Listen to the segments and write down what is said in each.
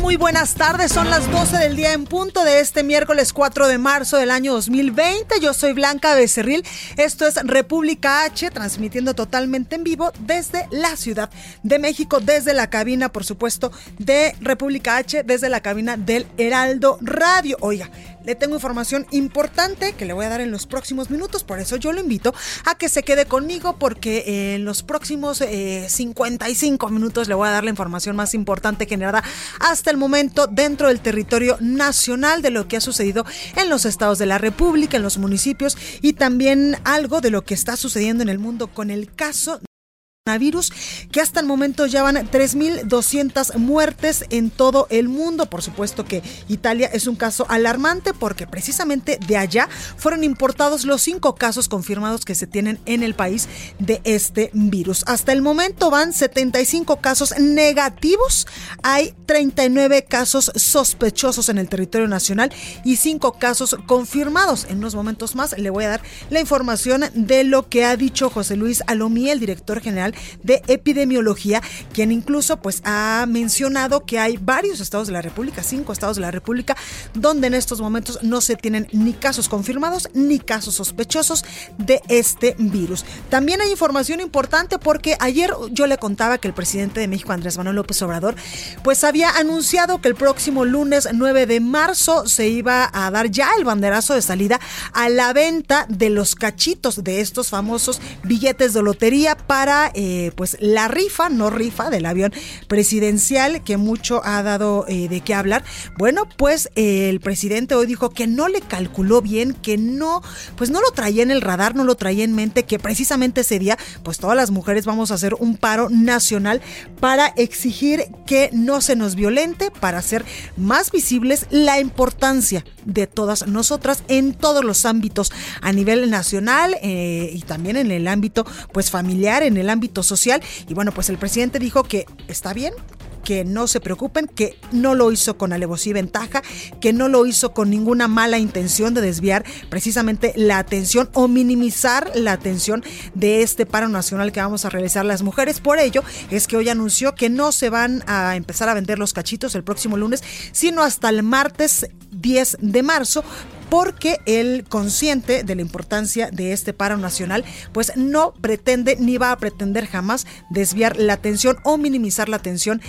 Muy buenas tardes. Son las 12 del día en punto de este miércoles 4 de marzo del año 2020. Yo soy Blanca Becerril. Esto es República H, transmitiendo totalmente en vivo desde la Ciudad de México, desde la cabina, por supuesto, de República H, desde la cabina del Heraldo Radio. Oiga, le tengo información importante que le voy a dar en los próximos minutos, por eso yo lo invito a que se quede conmigo porque en los próximos 55 minutos le voy a dar la información más importante generada hasta el momento dentro del territorio nacional de lo que ha sucedido en los estados de la República, en los municipios y también algo de lo que está sucediendo en el mundo con el caso coronavirus, que hasta el momento ya van 3.200 muertes en todo el mundo. Por supuesto que Italia es un caso alarmante porque precisamente de allá fueron importados los cinco casos confirmados que se tienen en el país de este virus. Hasta el momento van 75 casos negativos, hay 39 casos sospechosos en el territorio nacional y cinco casos confirmados. En unos momentos más le voy a dar la información de lo que ha dicho José Luis Alomí, el director general de Epidemiología, quien incluso pues ha mencionado que hay varios estados de la República, cinco estados de la República, donde en estos momentos no se tienen ni casos confirmados ni casos sospechosos de este virus. También hay información importante porque ayer yo le contaba que el presidente de México, Andrés Manuel López Obrador, pues había anunciado que el próximo lunes 9 de marzo se iba a dar ya el banderazo de salida a la venta de los cachitos de estos famosos billetes de lotería para eh, pues la rifa, no rifa del avión presidencial que mucho ha dado eh, de qué hablar. Bueno, pues eh, el presidente hoy dijo que no le calculó bien, que no, pues no lo traía en el radar, no lo traía en mente, que precisamente ese día, pues todas las mujeres vamos a hacer un paro nacional para exigir que no se nos violente, para hacer más visibles la importancia de todas nosotras en todos los ámbitos a nivel nacional y también en el ámbito pues familiar, en el ámbito social. Y bueno, pues el presidente dijo que está bien, que no se preocupen, que no lo hizo con alevosía y ventaja, que no lo hizo con ninguna mala intención de desviar precisamente la atención o minimizar la atención de este paro nacional que vamos a realizar las mujeres. Por ello es que hoy anunció que no se van a empezar a vender los cachitos el próximo lunes, sino hasta el martes 10 de marzo porque el consciente de la importancia de este paro nacional, pues no pretende ni va a pretender jamás desviar la atención o minimizar la atención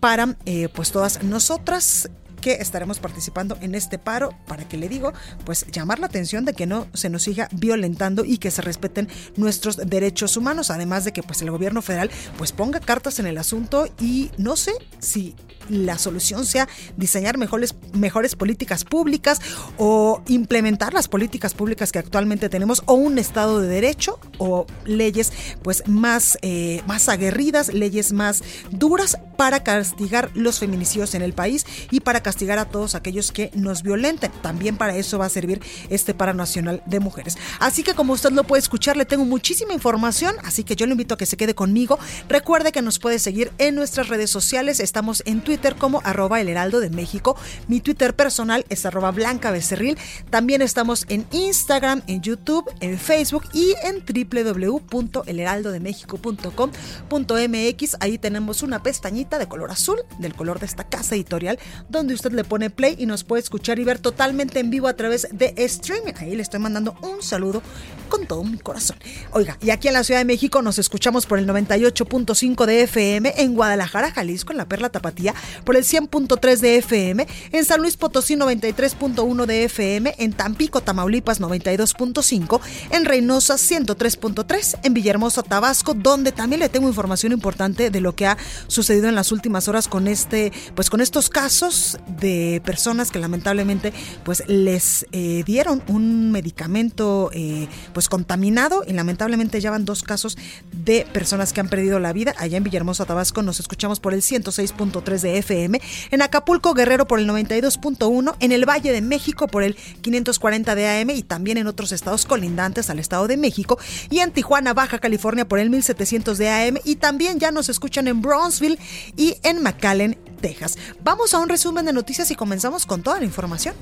para eh, pues todas nosotras que estaremos participando en este paro. Para que le digo, pues llamar la atención de que no se nos siga violentando y que se respeten nuestros derechos humanos, además de que pues el gobierno federal pues ponga cartas en el asunto y no sé si la solución sea diseñar mejores, mejores políticas públicas o implementar las políticas públicas que actualmente tenemos o un Estado de Derecho o leyes pues más, eh, más aguerridas, leyes más duras para castigar los feminicidios en el país y para castigar a todos aquellos que nos violenten. También para eso va a servir este Paro Nacional de Mujeres. Así que como usted lo puede escuchar, le tengo muchísima información, así que yo le invito a que se quede conmigo. Recuerde que nos puede seguir en nuestras redes sociales. Estamos en Twitter como arroba el heraldo de México. Mi Twitter personal es arroba blanca becerril. También estamos en Instagram, en YouTube, en Facebook y en www.elheraldodemexico.com.mx. Ahí tenemos una pestañita de color azul, del color de esta casa editorial, donde usted le pone play y nos puede escuchar y ver totalmente en vivo a través de streaming. Ahí le estoy mandando un saludo con todo mi corazón. Oiga, y aquí en la Ciudad de México nos escuchamos por el 98.5 de FM, en Guadalajara, Jalisco, en la Perla Tapatía, por el 100.3 de FM, en San Luis Potosí 93.1 de FM, en Tampico, Tamaulipas 92.5, en Reynosa 103.3, en Villahermosa, Tabasco, donde también le tengo información importante de lo que ha sucedido en las últimas horas con este, pues con estos casos de personas que lamentablemente pues les eh, dieron un medicamento eh, pues contaminado y lamentablemente ya van dos casos de personas que han perdido la vida allá en Villahermosa, Tabasco. Nos escuchamos por el 106.3 de FM, en Acapulco, Guerrero por el 92.1, en el Valle de México por el 540 de AM y también en otros estados colindantes al Estado de México y en Tijuana, Baja California por el 1700 de AM y también ya nos escuchan en Brownsville y en McAllen, Texas. Vamos a un resumen de noticias y comenzamos con toda la información.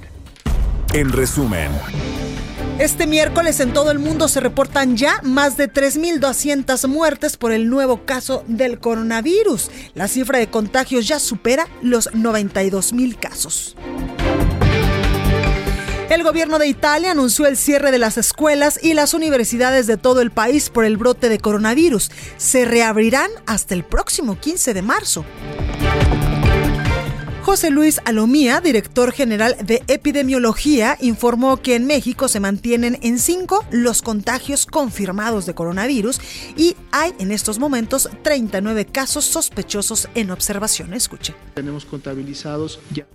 En resumen. Este miércoles en todo el mundo se reportan ya más de 3.200 muertes por el nuevo caso del coronavirus. La cifra de contagios ya supera los 92.000 casos. El gobierno de Italia anunció el cierre de las escuelas y las universidades de todo el país por el brote de coronavirus. Se reabrirán hasta el próximo 15 de marzo. José Luis Alomía, director general de epidemiología, informó que en México se mantienen en cinco los contagios confirmados de coronavirus y hay en estos momentos 39 casos sospechosos en observación. Escuche. Tenemos contabilizados ya.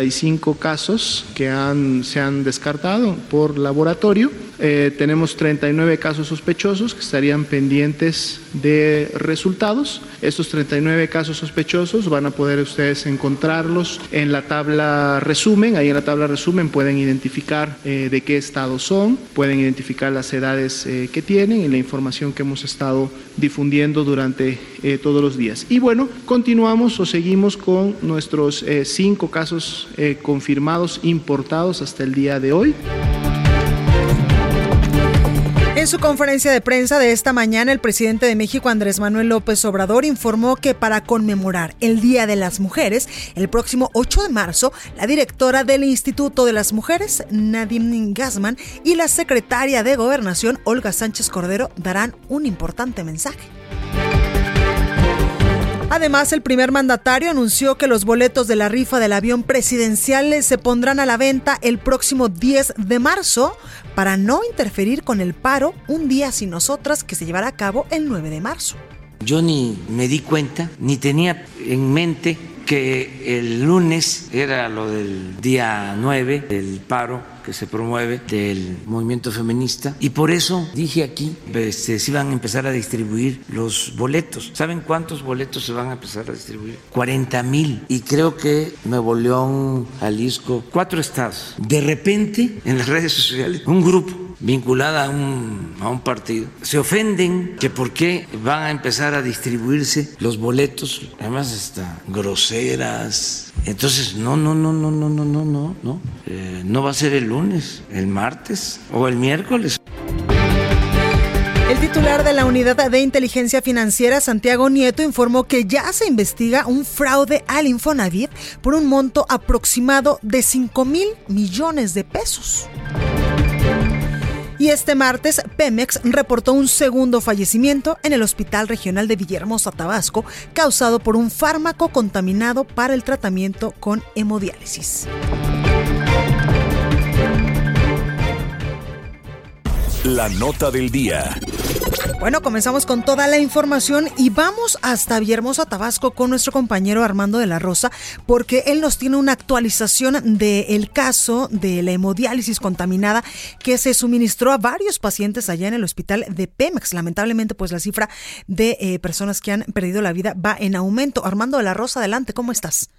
Hay cinco casos que han, se han descartado por laboratorio. Eh, tenemos 39 casos sospechosos que estarían pendientes de resultados. Estos 39 casos sospechosos van a poder ustedes encontrarlos en la tabla resumen. Ahí en la tabla resumen pueden identificar eh, de qué estado son, pueden identificar las edades eh, que tienen y la información que hemos estado difundiendo durante todos los días. Y bueno, continuamos o seguimos con nuestros cinco casos eh, confirmados importados hasta el día de hoy. En su conferencia de prensa de esta mañana, el presidente de México, Andrés Manuel López Obrador, informó que para conmemorar el Día de las Mujeres, el próximo 8 de marzo, la directora del Instituto de las Mujeres, Nadine Gassman, y la secretaria de Gobernación, Olga Sánchez Cordero, darán un importante mensaje. Además, el primer mandatario anunció que los boletos de la rifa del avión presidencial se pondrán a la venta el próximo 10 de marzo para no interferir con el paro un día sin nosotras que se llevará a cabo el 9 de marzo. Yo ni me di cuenta, ni tenía en mente que el lunes era lo del día 9 del paro que se promueve del movimiento feminista y por eso dije aquí este, se iban a empezar a distribuir los boletos. ¿Saben cuántos boletos se van a empezar a distribuir? 40 mil y creo que Nuevo León, Jalisco, cuatro estados. De repente en las redes sociales un grupo vinculada a un, a un partido, se ofenden que por qué van a empezar a distribuirse los boletos, además está groseras. Entonces, no, no, no, no, no, no, no, no, no. Eh, no va a ser el lunes, el martes o el miércoles. El titular de la Unidad de Inteligencia Financiera, Santiago Nieto, informó que ya se investiga un fraude al Infonavit por un monto aproximado de 5 mil millones de pesos. Y este martes, Pemex reportó un segundo fallecimiento en el Hospital Regional de Villahermosa, Tabasco, causado por un fármaco contaminado para el tratamiento con hemodiálisis. La nota del día. Bueno, comenzamos con toda la información y vamos hasta Villahermosa, Tabasco, con nuestro compañero Armando de la Rosa, porque él nos tiene una actualización del caso de la hemodiálisis contaminada que se suministró a varios pacientes allá en el hospital de Pemex. Lamentablemente, pues la cifra de eh, personas que han perdido la vida va en aumento. Armando de la Rosa, adelante, ¿cómo estás?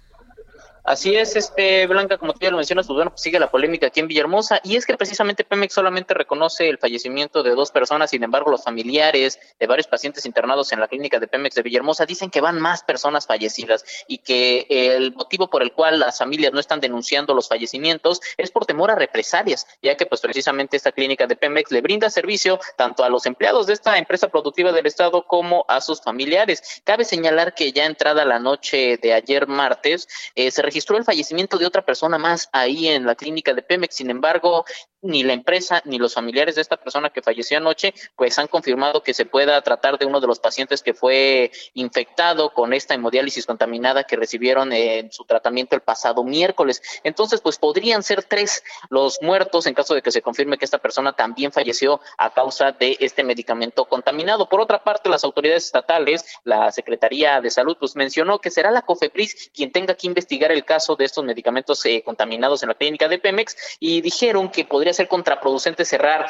Así es, este Blanca, como tú ya lo mencionas, pues bueno, pues sigue la polémica aquí en Villahermosa y es que precisamente Pemex solamente reconoce el fallecimiento de dos personas, sin embargo, los familiares de varios pacientes internados en la clínica de Pemex de Villahermosa dicen que van más personas fallecidas y que el motivo por el cual las familias no están denunciando los fallecimientos es por temor a represalias, ya que pues precisamente esta clínica de Pemex le brinda servicio tanto a los empleados de esta empresa productiva del estado como a sus familiares. Cabe señalar que ya entrada la noche de ayer martes eh, se registró registró el fallecimiento de otra persona más ahí en la clínica de Pemex. Sin embargo, ni la empresa ni los familiares de esta persona que falleció anoche, pues han confirmado que se pueda tratar de uno de los pacientes que fue infectado con esta hemodiálisis contaminada que recibieron en su tratamiento el pasado miércoles. Entonces, pues podrían ser tres los muertos en caso de que se confirme que esta persona también falleció a causa de este medicamento contaminado. Por otra parte, las autoridades estatales, la Secretaría de Salud, pues mencionó que será la COFEPRIS quien tenga que investigar el caso de estos medicamentos eh, contaminados en la clínica de Pemex y dijeron que podría ser contraproducente cerrar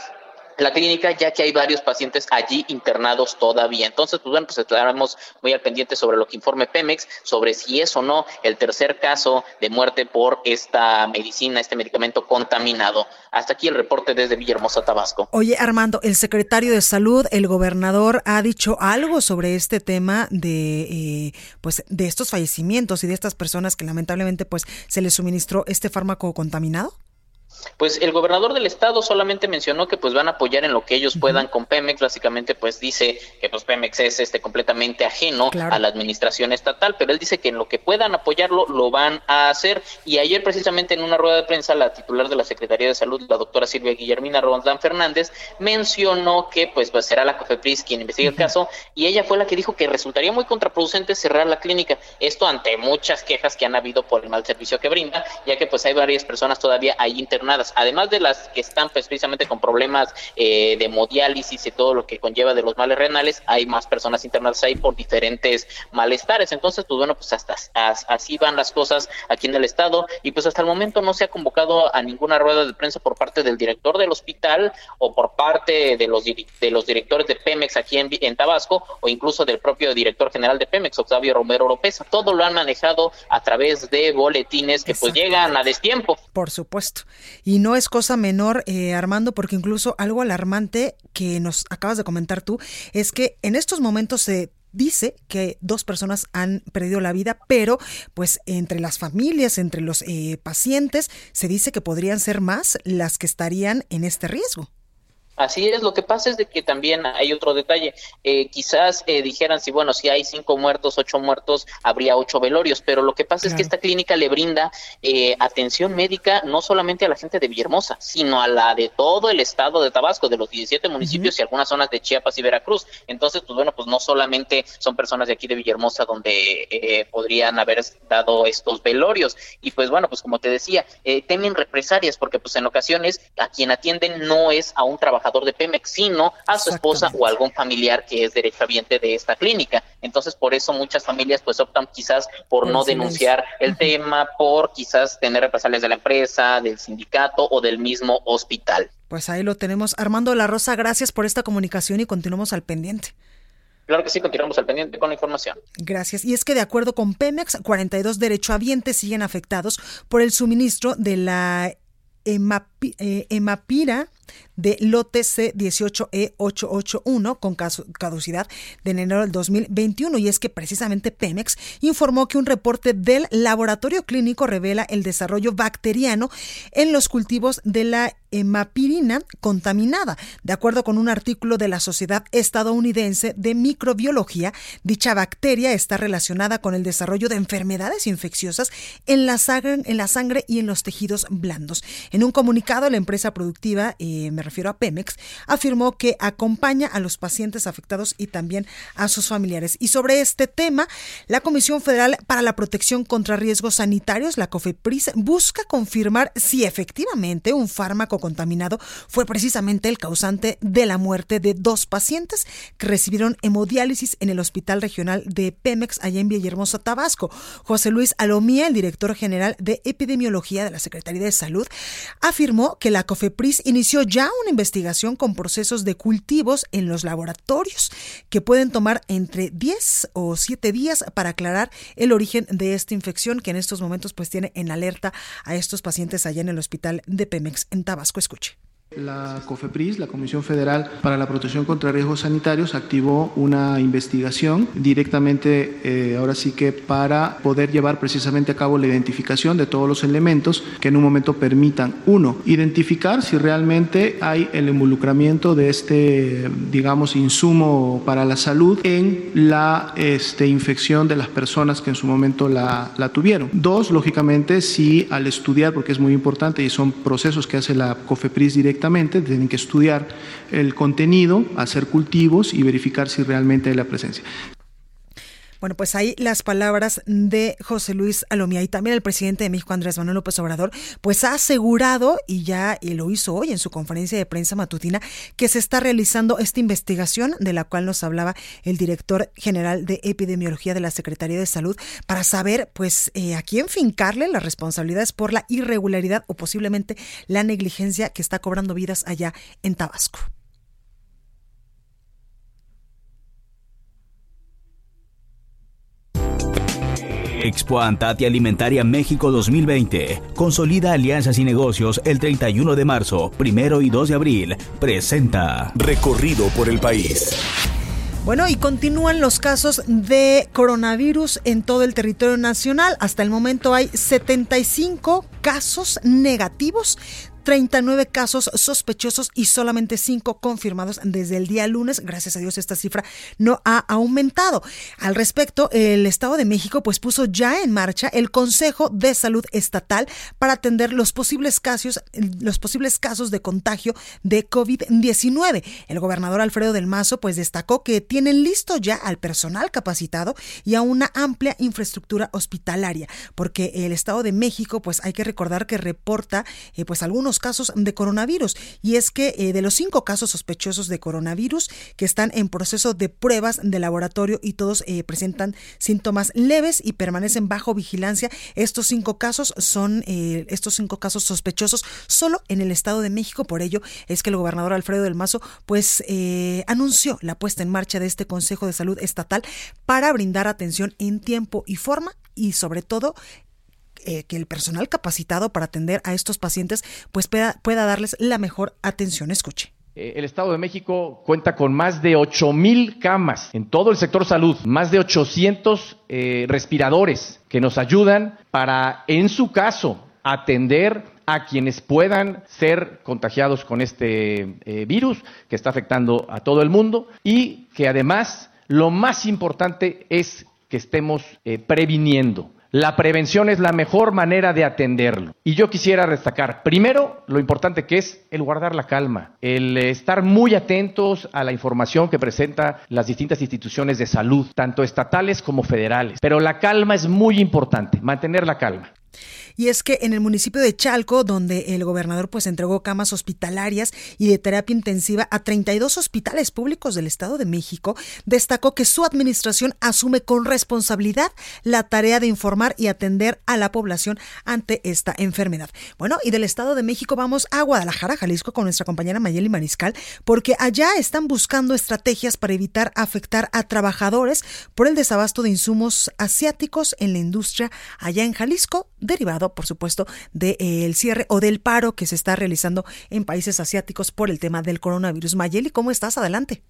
la clínica, ya que hay varios pacientes allí internados todavía. Entonces, pues bueno, pues estaremos muy al pendiente sobre lo que informe Pemex, sobre si es o no el tercer caso de muerte por esta medicina, este medicamento contaminado. Hasta aquí el reporte desde Villahermosa, Tabasco. Oye, Armando, el secretario de Salud, el gobernador, ha dicho algo sobre este tema de, eh, pues, de estos fallecimientos y de estas personas que lamentablemente, pues, se les suministró este fármaco contaminado. Pues el gobernador del estado solamente mencionó que pues van a apoyar en lo que ellos puedan con Pemex, básicamente pues dice que pues Pemex es este completamente ajeno a la administración estatal, pero él dice que en lo que puedan apoyarlo lo van a hacer. Y ayer precisamente en una rueda de prensa la titular de la Secretaría de Salud, la doctora Silvia Guillermina Rondán Fernández, mencionó que pues, pues será la COFEPRIS quien investigue el caso y ella fue la que dijo que resultaría muy contraproducente cerrar la clínica, esto ante muchas quejas que han habido por el mal servicio que brinda, ya que pues hay varias personas todavía ahí internadas además de las que están pues, precisamente con problemas eh, de hemodiálisis y todo lo que conlleva de los males renales, hay más personas internadas ahí por diferentes malestares. Entonces, pues bueno, pues hasta así van las cosas aquí en el estado y pues hasta el momento no se ha convocado a ninguna rueda de prensa por parte del director del hospital o por parte de los de los directores de Pemex aquí en, en Tabasco o incluso del propio director general de Pemex, Octavio Romero López. Todo lo han manejado a través de boletines que pues llegan a destiempo. Por supuesto. Y no es cosa menor, eh, Armando, porque incluso algo alarmante que nos acabas de comentar tú es que en estos momentos se dice que dos personas han perdido la vida, pero pues entre las familias, entre los eh, pacientes, se dice que podrían ser más las que estarían en este riesgo. Así es, lo que pasa es de que también hay otro detalle. Eh, quizás eh, dijeran, si bueno, si hay cinco muertos, ocho muertos, habría ocho velorios, pero lo que pasa es que esta clínica le brinda eh, atención médica no solamente a la gente de Villahermosa, sino a la de todo el estado de Tabasco, de los 17 municipios y algunas zonas de Chiapas y Veracruz. Entonces, pues bueno, pues no solamente son personas de aquí de Villahermosa donde podrían haber dado estos velorios. Y pues bueno, pues como te decía, temen represalias porque pues en ocasiones a quien atienden no es a un trabajador de Pemex, sino a su esposa o algún familiar que es derechohabiente de esta clínica. Entonces, por eso muchas familias pues optan quizás por no denunciar el tema, por quizás tener represalias de la empresa, del sindicato o del mismo hospital. Pues ahí lo tenemos. Armando La Rosa, gracias por esta comunicación y continuamos al pendiente. Claro que sí, continuamos al pendiente con la información. Gracias. Y es que de acuerdo con Pemex, 42 derechohabientes siguen afectados por el suministro de la eh, Emapira de lote C18E881 con caducidad de enero del 2021 y es que precisamente Pemex informó que un reporte del laboratorio clínico revela el desarrollo bacteriano en los cultivos de la hemapirina contaminada. De acuerdo con un artículo de la Sociedad Estadounidense de Microbiología, dicha bacteria está relacionada con el desarrollo de enfermedades infecciosas en la sangre, en la sangre y en los tejidos blandos. En un comunicado, la empresa productiva eh, me refiero a Pemex, afirmó que acompaña a los pacientes afectados y también a sus familiares. Y sobre este tema, la Comisión Federal para la Protección contra Riesgos Sanitarios, la COFEPRIS, busca confirmar si efectivamente un fármaco contaminado fue precisamente el causante de la muerte de dos pacientes que recibieron hemodiálisis en el Hospital Regional de Pemex allá en Villahermosa, Tabasco. José Luis Alomía, el director general de epidemiología de la Secretaría de Salud, afirmó que la COFEPRIS inició ya una investigación con procesos de cultivos en los laboratorios que pueden tomar entre 10 o 7 días para aclarar el origen de esta infección que en estos momentos pues tiene en alerta a estos pacientes allá en el hospital de Pemex en Tabasco. Escuche. La COFEPRIS, la Comisión Federal para la Protección contra Riesgos Sanitarios, activó una investigación directamente, eh, ahora sí que para poder llevar precisamente a cabo la identificación de todos los elementos que en un momento permitan, uno, identificar si realmente hay el involucramiento de este, digamos, insumo para la salud en la este, infección de las personas que en su momento la, la tuvieron. Dos, lógicamente, si al estudiar, porque es muy importante y son procesos que hace la COFEPRIS directamente, tienen que estudiar el contenido, hacer cultivos y verificar si realmente hay la presencia. Bueno, pues ahí las palabras de José Luis Alomía y también el presidente de México, Andrés Manuel López Obrador, pues ha asegurado, y ya y lo hizo hoy en su conferencia de prensa matutina, que se está realizando esta investigación de la cual nos hablaba el director general de epidemiología de la Secretaría de Salud para saber, pues, eh, a quién fincarle las responsabilidades por la irregularidad o posiblemente la negligencia que está cobrando vidas allá en Tabasco. Expo Antati Alimentaria México 2020. Consolida alianzas y negocios el 31 de marzo, primero y 2 de abril. Presenta. Recorrido por el país. Bueno, y continúan los casos de coronavirus en todo el territorio nacional. Hasta el momento hay 75 casos negativos 39 casos sospechosos y solamente 5 confirmados desde el día lunes. Gracias a Dios esta cifra no ha aumentado. Al respecto, el Estado de México pues puso ya en marcha el Consejo de Salud Estatal para atender los posibles casos, los posibles casos de contagio de COVID-19. El gobernador Alfredo del Mazo pues destacó que tienen listo ya al personal capacitado y a una amplia infraestructura hospitalaria, porque el Estado de México pues hay que recordar que reporta eh, pues algunos casos de coronavirus. Y es que eh, de los cinco casos sospechosos de coronavirus que están en proceso de pruebas de laboratorio y todos eh, presentan síntomas leves y permanecen bajo vigilancia, estos cinco casos son eh, estos cinco casos sospechosos solo en el Estado de México. Por ello es que el gobernador Alfredo del Mazo pues anunció la puesta en marcha de este Consejo de Salud Estatal para brindar atención en tiempo y forma y sobre todo eh, que el personal capacitado para atender a estos pacientes pues pueda, pueda darles la mejor atención. Escuche. Eh, el Estado de México cuenta con más de 8 mil camas en todo el sector salud, más de 800 eh, respiradores que nos ayudan para, en su caso, atender a quienes puedan ser contagiados con este virus que está afectando a todo el mundo y que además lo más importante es que estemos previniendo la prevención es la mejor manera de atenderlo. Y yo quisiera destacar, primero, lo importante que es el guardar la calma, el estar muy atentos a la información que presentan las distintas instituciones de salud, tanto estatales como federales. Pero la calma es muy importante, mantener la calma. Y es que en el municipio de Chalco, donde el gobernador pues entregó camas hospitalarias y de terapia intensiva a 32 hospitales públicos del Estado de México, destacó que su administración asume con responsabilidad la tarea de informar y atender a la población ante esta enfermedad. Bueno, y del Estado de México vamos a Guadalajara, Jalisco, con nuestra compañera Mayeli Mariscal, porque allá están buscando estrategias para evitar afectar a trabajadores por el desabasto de insumos asiáticos en la industria allá en Jalisco, derivado por supuesto, del eh, cierre o del paro que se está realizando en países asiáticos por el tema del coronavirus. Mayeli, ¿cómo estás? Adelante.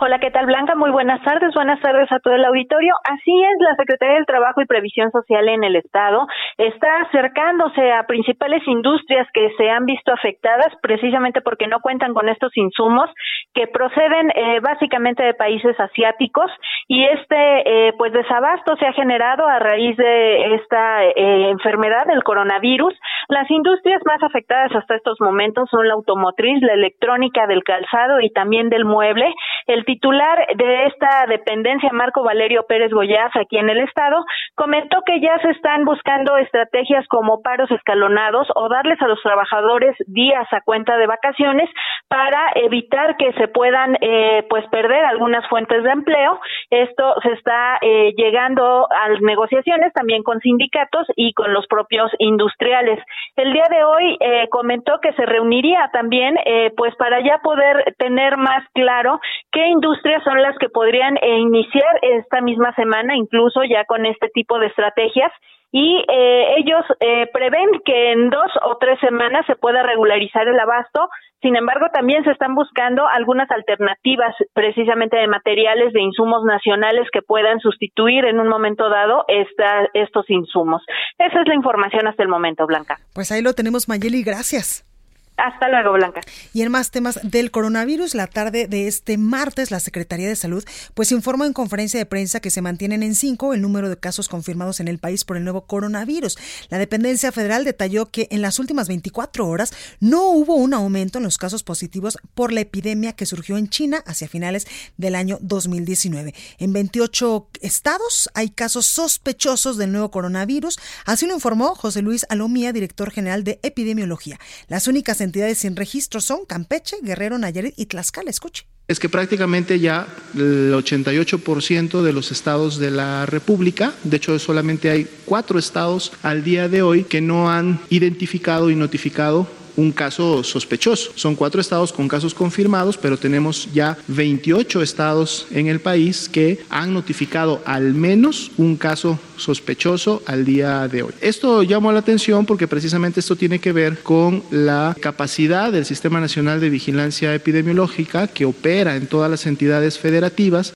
Hola, ¿qué tal Blanca? Muy buenas tardes. Buenas tardes a todo el auditorio. Así es, la Secretaría del Trabajo y Previsión Social en el Estado está acercándose a principales industrias que se han visto afectadas precisamente porque no cuentan con estos insumos que proceden eh, básicamente de países asiáticos y este eh, pues desabasto se ha generado a raíz de esta eh, enfermedad del coronavirus. Las industrias más afectadas hasta estos momentos son la automotriz, la electrónica, del calzado y también del mueble. El titular de esta dependencia, Marco Valerio Pérez Goyaz, aquí en el Estado, comentó que ya se están buscando estrategias como paros escalonados o darles a los trabajadores días a cuenta de vacaciones para evitar que se puedan eh, pues perder algunas fuentes de empleo. Esto se está eh, llegando a negociaciones también con sindicatos y con los propios industriales. El día de hoy eh, comentó que se reuniría también eh, pues para ya poder tener más claro qué industrias son las que podrían eh, iniciar esta misma semana, incluso ya con este tipo de estrategias y eh, ellos eh, prevén que en dos o tres semanas se pueda regularizar el abasto. Sin embargo, también se están buscando algunas alternativas precisamente de materiales, de insumos nacionales que puedan sustituir en un momento dado estos insumos. Esa es la información hasta el momento, Blanca. Pues ahí lo tenemos, Mayeli, gracias. Hasta luego, Blanca. Y en más temas del coronavirus, la tarde de este martes, la Secretaría de Salud pues informó en conferencia de prensa que se mantienen en cinco el número de casos confirmados en el país por el nuevo coronavirus. La dependencia federal detalló que en las últimas 24 horas no hubo un aumento en los casos positivos por la epidemia que surgió en China hacia finales del año 2019. En 28 estados hay casos sospechosos del nuevo coronavirus, así lo informó José Luis Alomía, director general de epidemiología. Las únicas entidades sin registro son Campeche, Guerrero, Nayarit y Tlaxcala. Escuche. Es que prácticamente ya el 88% de los estados de la República, de hecho solamente hay cuatro estados al día de hoy que no han identificado y notificado un caso sospechoso. Son cuatro estados con casos confirmados, pero tenemos ya 28 estados en el país que han notificado al menos un caso sospechoso al día de hoy. Esto llamó la atención porque precisamente esto tiene que ver con la capacidad del Sistema Nacional de Vigilancia Epidemiológica que opera en todas las entidades federativas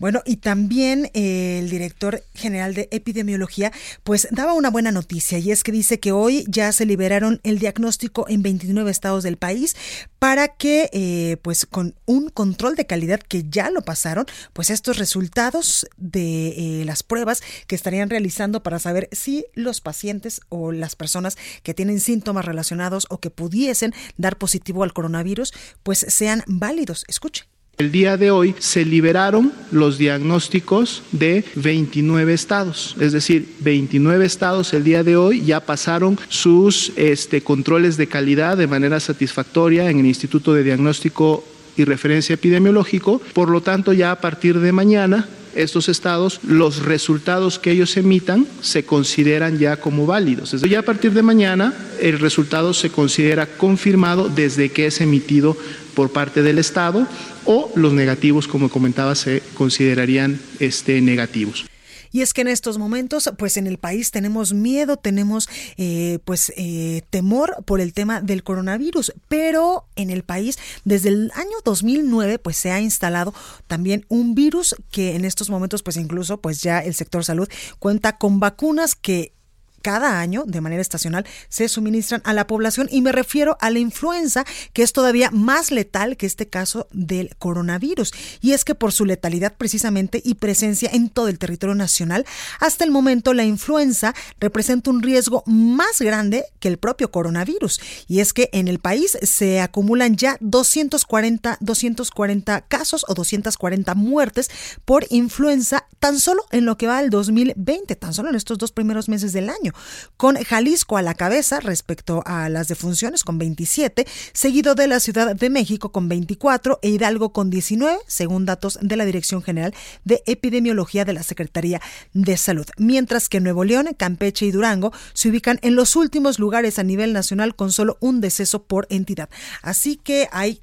bueno, y también eh, el director general de epidemiología, pues daba una buena noticia y es que dice que hoy ya se liberaron el diagnóstico en 29 estados del país para que, eh, pues con un control de calidad que ya lo pasaron, pues estos resultados de eh, las pruebas que estarían realizando para saber si los pacientes o las personas que tienen síntomas relacionados o que pudiesen dar positivo al coronavirus, pues sean válidos. Escuche. El día de hoy se liberaron los diagnósticos de 29 estados, es decir, 29 estados el día de hoy ya pasaron sus este, controles de calidad de manera satisfactoria en el Instituto de Diagnóstico y Referencia Epidemiológico, por lo tanto ya a partir de mañana estos estados, los resultados que ellos emitan se consideran ya como válidos. Ya a partir de mañana el resultado se considera confirmado desde que es emitido por parte del Estado o los negativos, como comentaba, se considerarían este, negativos. Y es que en estos momentos, pues en el país tenemos miedo, tenemos eh, pues eh, temor por el tema del coronavirus, pero en el país desde el año 2009 pues se ha instalado también un virus que en estos momentos pues incluso pues ya el sector salud cuenta con vacunas que cada año, de manera estacional, se suministran a la población y me refiero a la influenza, que es todavía más letal que este caso del coronavirus. Y es que por su letalidad precisamente y presencia en todo el territorio nacional, hasta el momento la influenza representa un riesgo más grande que el propio coronavirus. Y es que en el país se acumulan ya 240, 240 casos o 240 muertes por influenza tan solo en lo que va al 2020, tan solo en estos dos primeros meses del año con Jalisco a la cabeza respecto a las defunciones con 27, seguido de la Ciudad de México con 24 e Hidalgo con 19, según datos de la Dirección General de Epidemiología de la Secretaría de Salud. Mientras que Nuevo León, Campeche y Durango se ubican en los últimos lugares a nivel nacional con solo un deceso por entidad. Así que hay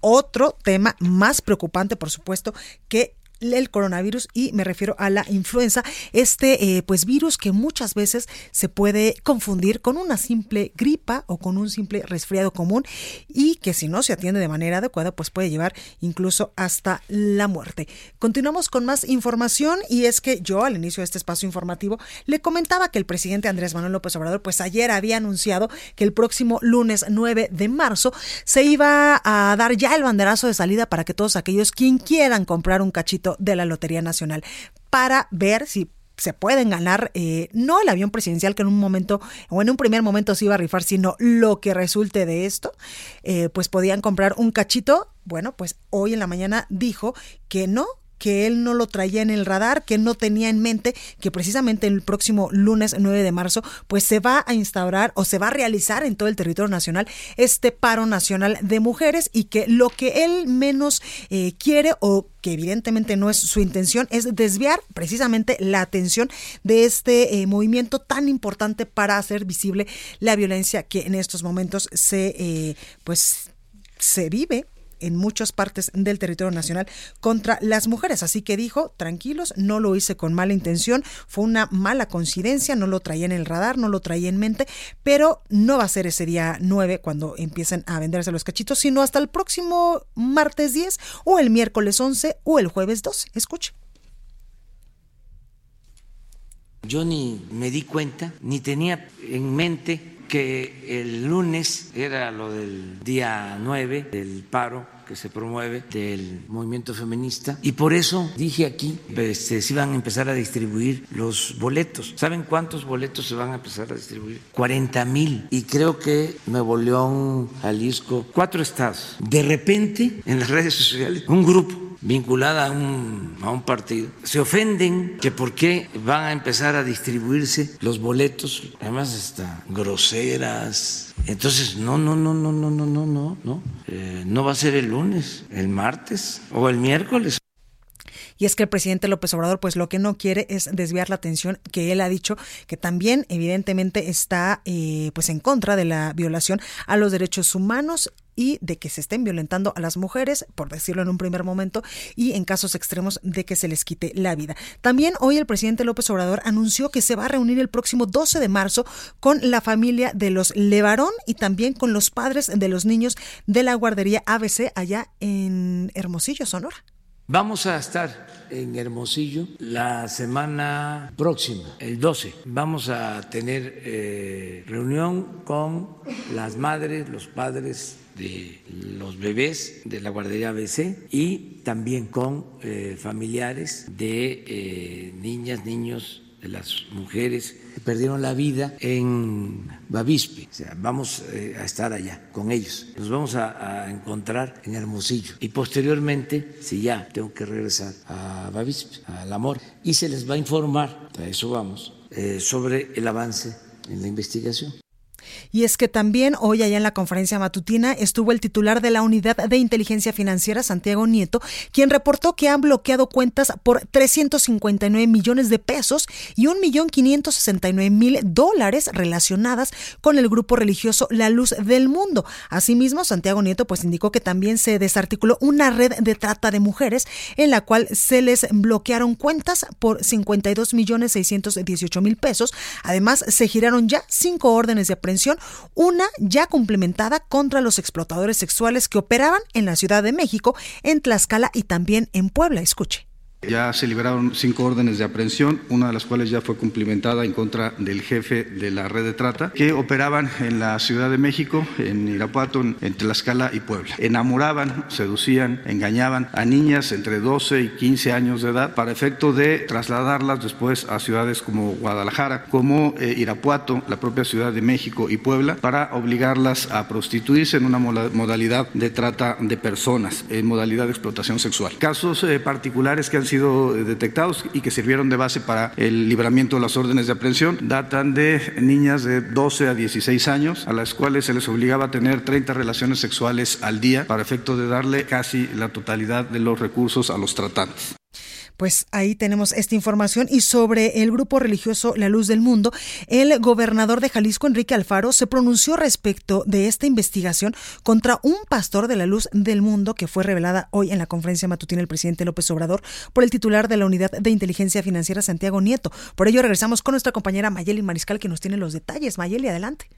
otro tema más preocupante, por supuesto, que el coronavirus y me refiero a la influenza, este eh, pues virus que muchas veces se puede confundir con una simple gripa o con un simple resfriado común y que si no se atiende de manera adecuada pues puede llevar incluso hasta la muerte. Continuamos con más información y es que yo al inicio de este espacio informativo le comentaba que el presidente Andrés Manuel López Obrador pues ayer había anunciado que el próximo lunes 9 de marzo se iba a dar ya el banderazo de salida para que todos aquellos quien quieran comprar un cachito de la Lotería Nacional para ver si se pueden ganar eh, no el avión presidencial que en un momento o en un primer momento se iba a rifar, sino lo que resulte de esto, eh, pues podían comprar un cachito. Bueno, pues hoy en la mañana dijo que no, que él no lo traía en el radar, que no tenía en mente que precisamente el próximo lunes 9 de marzo pues se va a instaurar o se va a realizar en todo el territorio nacional este paro nacional de mujeres y que lo que él menos eh, quiere o que evidentemente no es su intención, es desviar precisamente la atención de este eh, movimiento tan importante para hacer visible la violencia que en estos momentos se, eh, pues, se vive en muchas partes del territorio nacional contra las mujeres. Así que dijo, tranquilos, no lo hice con mala intención, fue una mala coincidencia, no lo traía en el radar, no lo traía en mente, pero no va a ser ese día 9 cuando empiecen a venderse los cachitos, sino hasta el próximo martes 10 o el miércoles 11 o el jueves 12. Escuche. Yo ni me di cuenta, ni tenía en mente que el lunes era lo del día 9 del paro que se promueve del movimiento feminista y por eso dije aquí este, se iban a empezar a distribuir los boletos. ¿Saben cuántos boletos se van a empezar a distribuir? 40 mil y creo que Nuevo León, Jalisco, cuatro estados. De repente en las redes sociales un grupo vinculada a un, a un partido, se ofenden que por qué van a empezar a distribuirse los boletos, además hasta groseras. Entonces, no, no, no, no, no, no, no, no, no. Eh, no va a ser el lunes, el martes o el miércoles. Y es que el presidente López Obrador, pues lo que no quiere es desviar la atención que él ha dicho que también evidentemente está eh, pues en contra de la violación a los derechos humanos y de que se estén violentando a las mujeres, por decirlo en un primer momento, y en casos extremos de que se les quite la vida. También hoy el presidente López Obrador anunció que se va a reunir el próximo 12 de marzo con la familia de los Levarón y también con los padres de los niños de la guardería ABC allá en Hermosillo, Sonora. Vamos a estar en Hermosillo la semana próxima, el 12. Vamos a tener eh, reunión con las madres, los padres de los bebés de la guardería ABC y también con eh, familiares de eh, niñas, niños de las mujeres que perdieron la vida en Bavispe. O sea, vamos eh, a estar allá con ellos. Nos vamos a, encontrar en Hermosillo. Y posteriormente, si ya tengo que regresar a Bavispe, al amor, y se les va a informar, a eso vamos, sobre el avance en la investigación. Y es que también hoy allá en la conferencia matutina estuvo el titular de la Unidad de Inteligencia Financiera, Santiago Nieto, quien reportó que han bloqueado cuentas por 359 millones de pesos y 1.569.000 dólares relacionadas con el grupo religioso La Luz del Mundo. Asimismo, Santiago Nieto pues indicó que también se desarticuló una red de trata de mujeres en la cual se les bloquearon cuentas por 52 millones 618 mil pesos. Además, se giraron ya cinco órdenes de aprehensión una ya complementada contra los explotadores sexuales que operaban en la Ciudad de México, en Tlaxcala y también en Puebla. Escuche. Ya se liberaron cinco órdenes de aprehensión, una de las cuales ya fue cumplimentada en contra del jefe de la red de trata, que operaban en la Ciudad de México, en Irapuato, en Tlaxcala y Puebla. Enamoraban, seducían, engañaban a niñas entre 12 y 15 años de edad para efecto de trasladarlas después a ciudades como Guadalajara, como eh, Irapuato, la propia Ciudad de México y Puebla, para obligarlas a prostituirse en una modalidad de trata de personas, en modalidad de explotación sexual. Casos eh, particulares que han sido eh, detectados y que sirvieron de base para el libramiento de las órdenes de aprehensión datan de niñas de 12 a 16 años, a las cuales se les obligaba a tener 30 relaciones sexuales al día para efecto de darle casi la totalidad de los recursos a los tratantes. Pues ahí tenemos esta información y sobre el grupo religioso La Luz del Mundo, el gobernador de Jalisco, Enrique Alfaro, se pronunció respecto de esta investigación contra un pastor de la Luz del Mundo que fue revelada hoy en la conferencia matutina del presidente López Obrador por el titular de la Unidad de Inteligencia Financiera, Santiago Nieto. Por ello regresamos con nuestra compañera Mayeli Mariscal que nos tiene los detalles. Mayeli, adelante.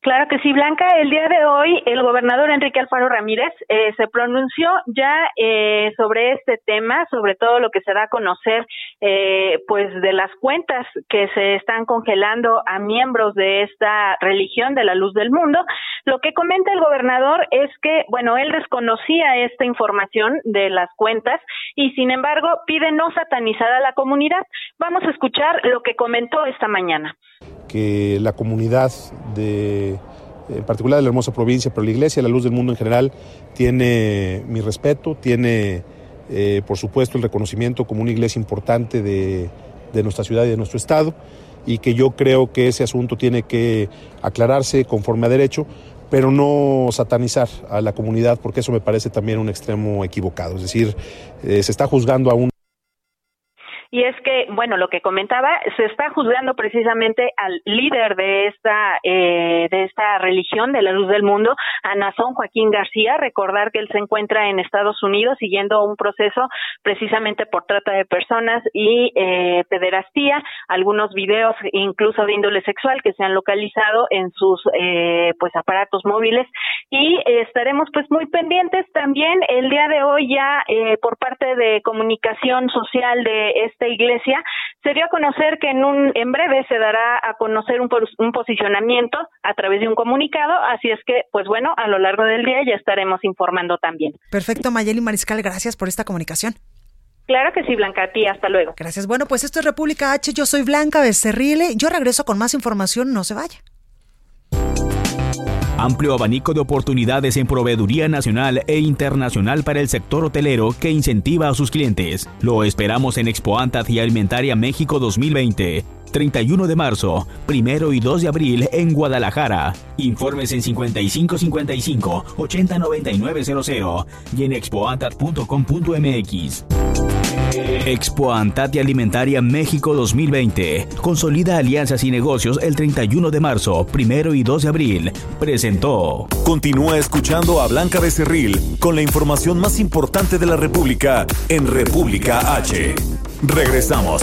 Claro que sí, Blanca. El día de hoy el gobernador Enrique Alfaro Ramírez eh, se pronunció ya eh, sobre este tema, sobre todo lo que se da a conocer, eh, pues de las cuentas que se están congelando a miembros de esta religión de la luz del mundo. Lo que comenta el gobernador es que, bueno, él desconocía esta información de las cuentas y, sin embargo, pide no satanizar a la comunidad. Vamos a escuchar lo que comentó esta mañana que la comunidad de, en particular de la hermosa provincia, pero la iglesia, la luz del mundo en general, tiene mi respeto, tiene eh, por supuesto el reconocimiento como una iglesia importante de, de nuestra ciudad y de nuestro estado y que yo creo que ese asunto tiene que aclararse conforme a derecho, pero no satanizar a la comunidad, porque eso me parece también un extremo equivocado. Es decir, eh, se está juzgando a un y es que, bueno, lo que comentaba, se está juzgando precisamente al líder de esta, eh, de esta religión de la luz del mundo, a Joaquín García, recordar que él se encuentra en Estados Unidos siguiendo un proceso precisamente por trata de personas y eh, pederastía, algunos videos incluso de índole sexual que se han localizado en sus eh, pues aparatos móviles. Y estaremos pues muy pendientes también el día de hoy ya eh, por parte de comunicación social de esta iglesia se dio a conocer que en un en breve se dará a conocer un, un posicionamiento a través de un comunicado así es que pues bueno a lo largo del día ya estaremos informando también perfecto Mayeli Mariscal gracias por esta comunicación Claro que sí, Blanca, a ti, hasta luego. Gracias. Bueno, pues esto es República H, yo soy Blanca Becerrile, yo regreso con más información, no se vaya. Amplio abanico de oportunidades en proveeduría nacional e internacional para el sector hotelero que incentiva a sus clientes. Lo esperamos en Expo y Alimentaria México 2020. 31 de marzo, 1 y 2 de abril en Guadalajara. Informes en 5555 809900 y en expoantat.com.mx. Expo Antat y Alimentaria México 2020. Consolida alianzas y negocios el 31 de marzo, 1 y 2 de abril. Presentó. Continúa escuchando a Blanca Becerril con la información más importante de la República en República H. Regresamos.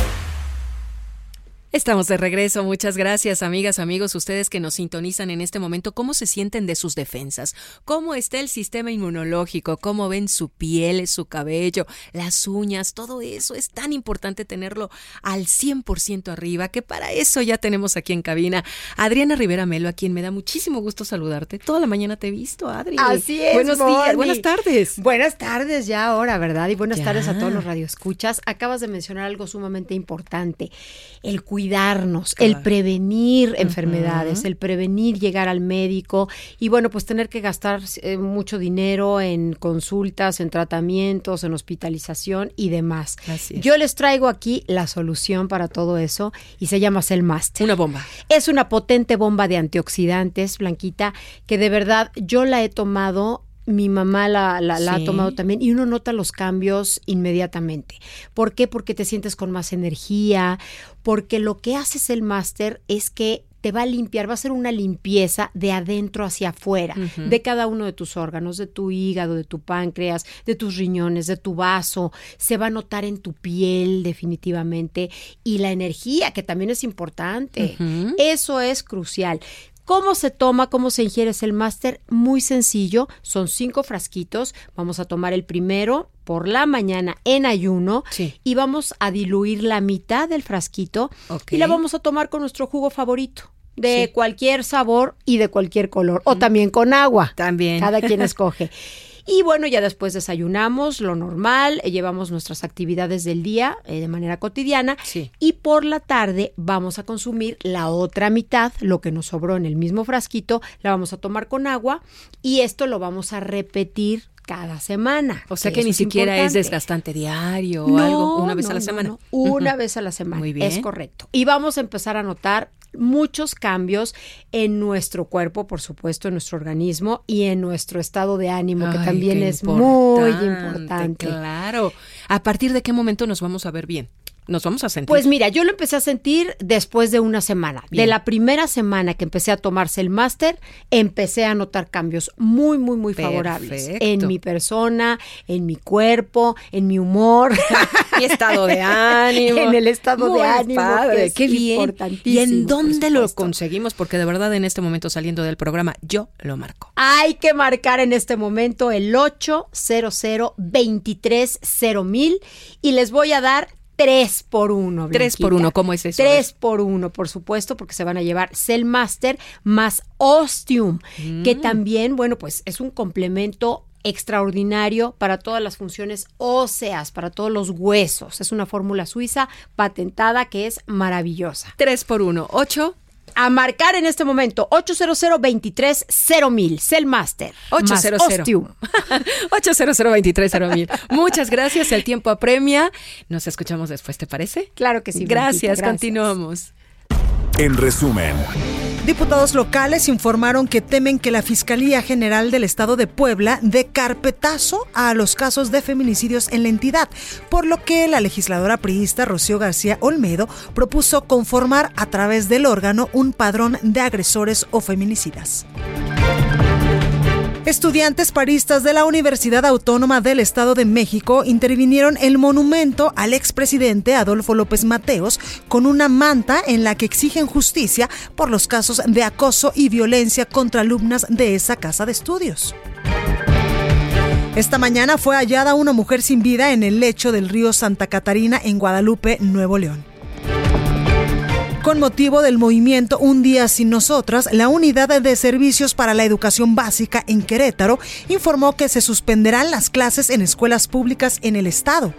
Estamos de regreso. Muchas gracias, amigas, amigos, ustedes que nos sintonizan en este momento. ¿Cómo se sienten de sus defensas? ¿Cómo está el sistema inmunológico? ¿Cómo ven su piel, su cabello, las uñas? Todo eso es tan importante tenerlo al 100% arriba, que para eso ya tenemos aquí en cabina Adriana Rivera Melo, a quien me da muchísimo gusto saludarte. Toda la mañana te he visto, Adri. Así es. Buenos días, buenas tardes. Buenas tardes ya ahora, ¿verdad? Y buenas tardes a todos los radioescuchas. Acabas de mencionar algo sumamente importante, el cuidado cuidarnos, el prevenir enfermedades, el prevenir llegar al médico y bueno, pues tener que gastar eh, mucho dinero en consultas, en tratamientos, en hospitalización y demás. Yo les traigo aquí la solución para todo eso y se llama Master. Una bomba. Es una potente bomba de antioxidantes, Blanquita, que de verdad yo la he tomado mi mamá la, ha tomado también y uno nota los cambios inmediatamente. ¿Por qué? Porque te sientes con más energía, porque lo que haces el máster es que te va a limpiar, va a ser una limpieza de adentro hacia afuera, de cada uno de tus órganos, de tu hígado, de tu páncreas, de tus riñones, de tu vaso, se va a notar en tu piel definitivamente y la energía, que también es importante. Eso es crucial. ¿Cómo se toma, cómo se ingiere el máster? Muy sencillo, son cinco frasquitos. Vamos a tomar el primero por la mañana en ayuno y vamos a diluir la mitad del frasquito y la vamos a tomar con nuestro jugo favorito de cualquier sabor y de cualquier color o también con agua. También. Cada quien escoge. Y bueno, ya después desayunamos lo normal, eh, llevamos nuestras actividades del día eh, de manera cotidiana y por la tarde vamos a consumir la otra mitad, lo que nos sobró en el mismo frasquito, la vamos a tomar con agua y esto lo vamos a repetir cada semana. O sea que, ni siquiera es desgastante diario o algo, una vez a la semana. una vez a la semana. Muy bien. Es correcto. Y vamos a empezar a notar muchos cambios en nuestro cuerpo, por supuesto, en nuestro organismo y en nuestro estado de ánimo, que también es muy importante. Claro. ¿A partir de qué momento nos vamos a ver bien? Nos vamos a sentir. Pues mira, yo lo empecé a sentir después de una semana. De la primera semana que empecé a tomarse el máster, empecé a notar cambios muy, muy, muy favorables en mi persona, en mi cuerpo, en mi humor. mi estado de ánimo. en el estado de ánimo. Padre, qué bien. ¿Y en dónde lo conseguimos? Porque de verdad en este momento saliendo del programa, yo lo marco. Hay que marcar en este momento el 800 23 mil y les voy a dar tres por uno. Tres por uno, ¿cómo es eso? Tres por uno, por supuesto, porque se van a llevar Cell Master más Ostium, que mm. también, bueno, pues es un complemento extraordinario para todas las funciones óseas, para todos los huesos. Es una fórmula suiza patentada que es maravillosa. Tres por uno, ocho. A marcar en este momento 800 23 mil Cellmaster 800 800 23 mil Muchas gracias, el tiempo apremia. Nos escuchamos después, ¿te parece? Claro que sí. Gracias, gracias. continuamos. En resumen. Diputados locales informaron que temen que la Fiscalía General del Estado de Puebla dé carpetazo a los casos de feminicidios en la entidad, por lo que la legisladora priista Rocío García Olmedo propuso conformar a través del órgano un padrón de agresores o feminicidas. Estudiantes paristas de la Universidad Autónoma del Estado de México intervinieron el monumento al expresidente Adolfo López Mateos con una manta en la que exigen justicia por los casos de acoso y violencia contra alumnas de esa casa de estudios. Esta mañana fue hallada una mujer sin vida en el lecho del río Santa Catarina en Guadalupe, Nuevo León. Con motivo del movimiento Un día sin nosotras, la Unidad de Servicios para la Educación Básica en Querétaro informó que se suspenderán las clases en escuelas públicas en el estado.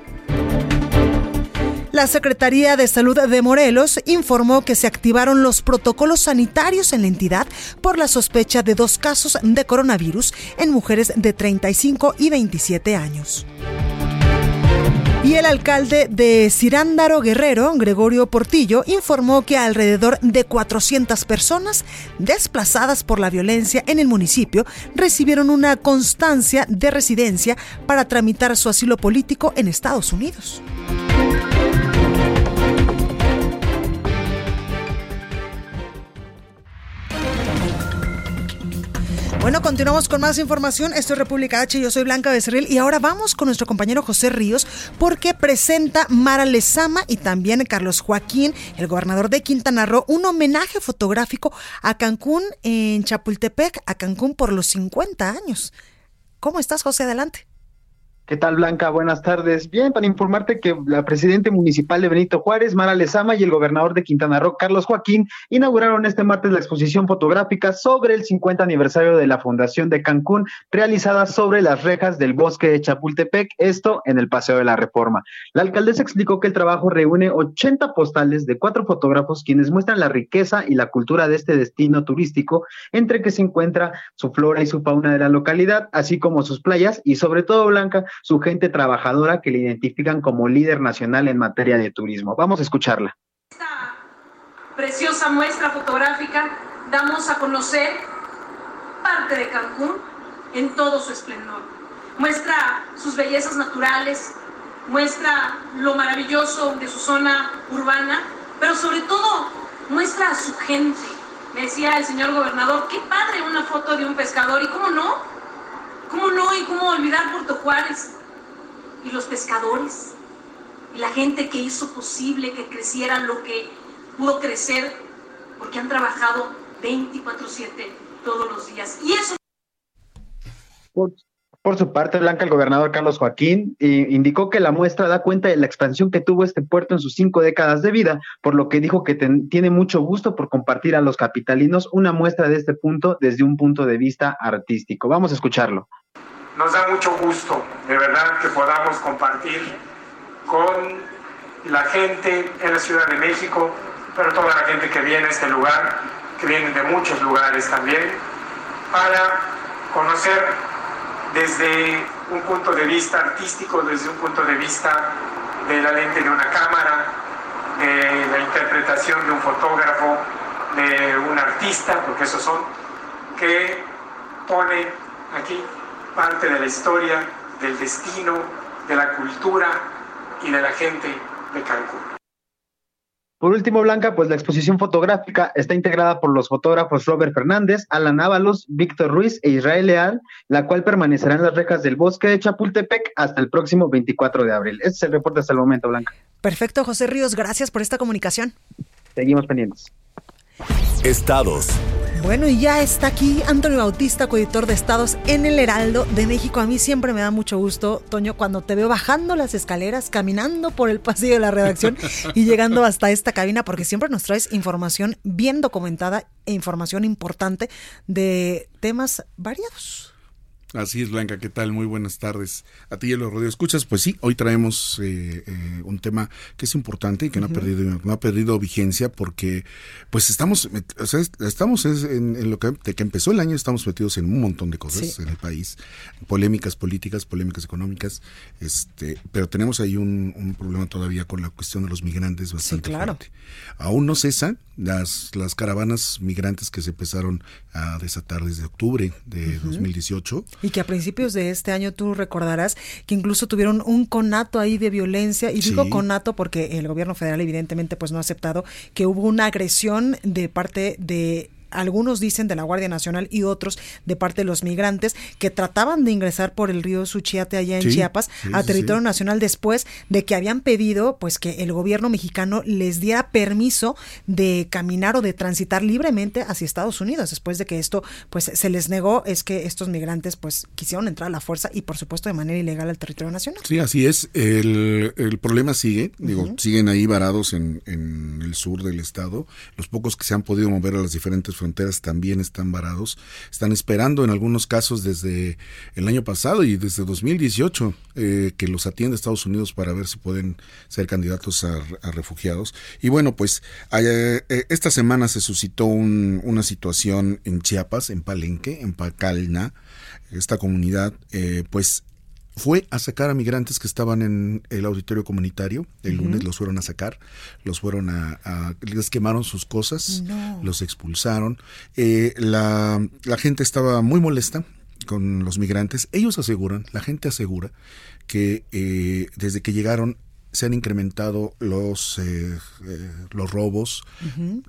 La Secretaría de Salud de Morelos informó que se activaron los protocolos sanitarios en la entidad por la sospecha de dos casos de coronavirus en mujeres de 35 y 27 años. Y el alcalde de Cirándaro Guerrero, Gregorio Portillo, informó que alrededor de 400 personas desplazadas por la violencia en el municipio recibieron una constancia de residencia para tramitar su asilo político en Estados Unidos. Bueno, continuamos con más información. Esto es República H. Yo soy Blanca Becerril y ahora vamos con nuestro compañero José Ríos porque presenta Mara Lezama y también Carlos Joaquín, el gobernador de Quintana Roo, un homenaje fotográfico a Cancún en Chapultepec, a Cancún por los 50 años. ¿Cómo estás, José? Adelante. ¿Qué tal, Blanca? Buenas tardes. Bien, para informarte que la presidenta municipal de Benito Juárez, Mara Lezama, y el gobernador de Quintana Roo, Carlos Joaquín, inauguraron este martes la exposición fotográfica sobre el 50 aniversario de la Fundación de Cancún, realizada sobre las rejas del bosque de Chapultepec, esto en el Paseo de la Reforma. La alcaldesa explicó que el trabajo reúne 80 postales de cuatro fotógrafos quienes muestran la riqueza y la cultura de este destino turístico, entre que se encuentra su flora y su fauna de la localidad, así como sus playas y sobre todo, Blanca, su gente trabajadora que le identifican como líder nacional en materia de turismo. Vamos a escucharla. Esta preciosa muestra fotográfica damos a conocer parte de Cancún en todo su esplendor. Muestra sus bellezas naturales, muestra lo maravilloso de su zona urbana, pero sobre todo muestra a su gente. Me decía el señor gobernador, qué padre una foto de un pescador, y cómo no, ¿Cómo no? ¿Y cómo olvidar Puerto Juárez? Y los pescadores. Y la gente que hizo posible que creciera lo que pudo crecer porque han trabajado 24/7 todos los días. Y eso... Por, su parte, Blanca, el gobernador Carlos Joaquín indicó que la muestra da cuenta de la expansión que tuvo este puerto en sus cinco décadas de vida, por lo que dijo que tiene mucho gusto por compartir a los capitalinos una muestra de este punto desde un punto de vista artístico. Vamos a escucharlo. Nos da mucho gusto, de verdad, que podamos compartir con la gente en la Ciudad de México, pero toda la gente que viene a este lugar, que vienen de muchos lugares también, para conocer desde un punto de vista artístico, desde un punto de vista de la lente de una cámara, de la interpretación de un fotógrafo, de un artista, porque esos son, que pone aquí parte de la historia, del destino, de la cultura y de la gente de Cancún. Por último, Blanca, pues la exposición fotográfica está integrada por los fotógrafos Robert Fernández, Alan Ábalos, Víctor Ruiz e Israel Leal, la cual permanecerá en las rejas del bosque de Chapultepec hasta el próximo 24 de abril. Este es el reporte hasta el momento, Blanca. Perfecto, José Ríos, gracias por esta comunicación. Seguimos pendientes. Estados. Bueno, y ya está aquí Antonio Bautista, coeditor de Estados en el Heraldo de México. A mí siempre me da mucho gusto, Toño, cuando te veo bajando las escaleras, caminando por el pasillo de la redacción y llegando hasta esta cabina, porque siempre nos traes información bien documentada e información importante de temas variados. Así es, Blanca, ¿qué tal? Muy buenas tardes. A ti y a los radio escuchas. Pues sí, hoy traemos eh, eh, un tema que es importante y que no, ha perdido, no ha perdido vigencia porque pues estamos, o sea, estamos en, lo que, de que empezó el año, estamos metidos en un montón de cosas en el país, polémicas políticas, polémicas económicas, este, pero tenemos ahí un, problema todavía con la cuestión de los migrantes bastante sí, claro. fuerte. Aún no cesan las, las caravanas migrantes que se empezaron a desatar desde octubre de 2018 y que a principios de este año tú recordarás que incluso tuvieron un conato ahí de violencia, y digo conato porque el gobierno federal evidentemente pues no ha aceptado que hubo una agresión de parte de algunos dicen de la Guardia Nacional y otros de parte de los migrantes que trataban de ingresar por el río Suchiate allá en Chiapas a territorio nacional después de que habían pedido pues que el gobierno mexicano les diera permiso de caminar o de transitar libremente hacia Estados Unidos después de que esto pues se les negó es que estos migrantes pues quisieron entrar a la fuerza y por supuesto de manera ilegal al territorio nacional. Sí, así es. El, el problema sigue, digo, siguen ahí varados en, en el sur del estado. Los pocos que se han podido mover a las diferentes fronteras también están varados. Están esperando en algunos casos desde el año pasado y desde 2018 eh, que los atiende Estados Unidos para ver si pueden ser candidatos a, refugiados. Y bueno, pues eh, esta semana se suscitó una situación en Chiapas, en Palenque, en Pacalna, esta comunidad, eh, pues fue a sacar a migrantes que estaban en el auditorio comunitario. El lunes los fueron a sacar, los fueron a, les quemaron sus cosas, los expulsaron. Eh, la, la gente estaba muy molesta con los migrantes. Ellos aseguran, la gente asegura que eh, desde que llegaron se han incrementado los, eh, eh, los robos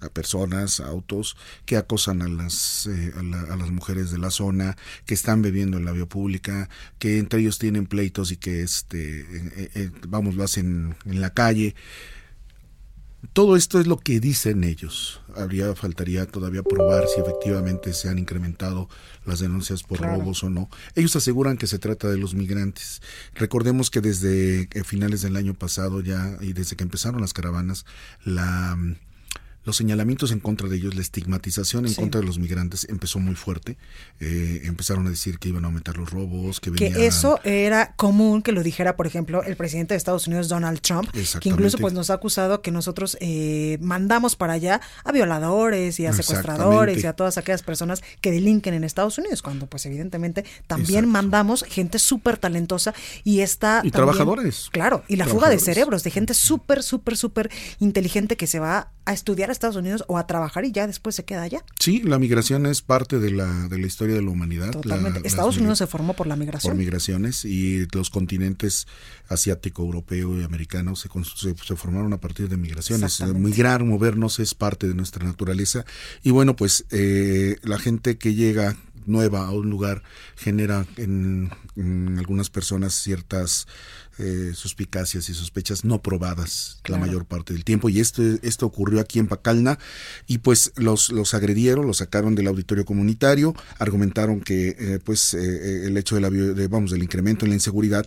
a personas, a autos que acosan a las, eh, a, las mujeres de la zona, que están bebiendo en la vía pública, que entre ellos tienen pleitos y que este, vamos, lo hacen en la calle. Todo esto es lo que dicen ellos. Habría, faltaría todavía probar si efectivamente se han incrementado las denuncias por robos o no. Ellos aseguran que se trata de los migrantes. Recordemos que desde finales del año pasado ya y desde que empezaron las caravanas, la los señalamientos en contra de ellos, la estigmatización en contra de los migrantes empezó muy fuerte. Eh, empezaron a decir que iban a aumentar los robos, que Que eso era común que lo dijera, por ejemplo, el presidente de Estados Unidos, Donald Trump, que incluso pues nos ha acusado que nosotros eh, mandamos para allá a violadores y a secuestradores y a todas aquellas personas que delinquen en Estados Unidos, cuando pues evidentemente también mandamos gente súper talentosa y está... Y trabajadores. Claro, y la fuga de cerebros, de gente súper, súper, súper inteligente que se va a estudiar a Estados Unidos o a trabajar y ya después se queda allá. Sí, la migración es parte de la, de la historia de la humanidad. Totalmente. Estados Unidos se formó por la migración. Por migraciones y los continentes asiático, europeo y americano se, se, formaron a partir de migraciones. Migrar, movernos es parte de nuestra naturaleza. Y bueno, pues eh, la gente que llega nueva a un lugar genera en algunas personas ciertas eh, suspicacias y sospechas no probadas la mayor parte del tiempo. Y esto, esto ocurrió aquí en Pacalna y pues los, los agredieron, los sacaron del auditorio comunitario, argumentaron que eh, pues eh, el hecho de la, de, vamos, del incremento en la inseguridad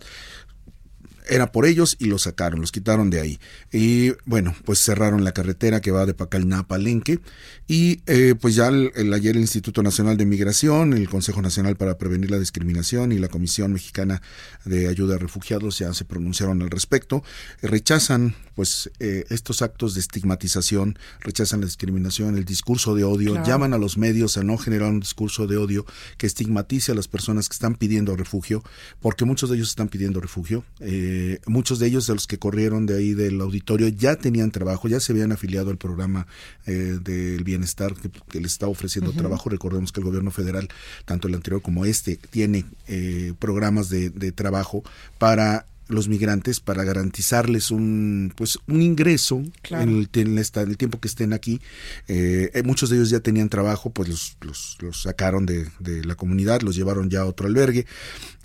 era por ellos y los sacaron, los quitaron de ahí. Y bueno, pues cerraron la carretera que va de Pacalná a Palenque. Y eh, pues ya el, ayer el Instituto Nacional de Migración, el Consejo Nacional para Prevenir la Discriminación y la Comisión Mexicana de Ayuda a Refugiados ya se pronunciaron al respecto. rechazan pues eh, estos actos de estigmatización, rechazan la discriminación, el discurso de odio, llaman a los medios a no generar un discurso de odio que estigmatice a las personas que están pidiendo refugio, porque muchos de ellos están pidiendo refugio. Eh, eh, muchos de ellos, de los que corrieron de ahí del auditorio, ya tenían trabajo, ya se habían afiliado al programa eh, del bienestar que, les está ofreciendo trabajo. Recordemos que el gobierno federal, tanto el anterior como este, tiene eh, programas de, de trabajo para los migrantes para garantizarles un pues un ingreso en, el, en, el, tiempo que estén aquí. Eh, eh, muchos de ellos ya tenían trabajo pues los, los, los sacaron de, de, la comunidad los llevaron ya a otro albergue.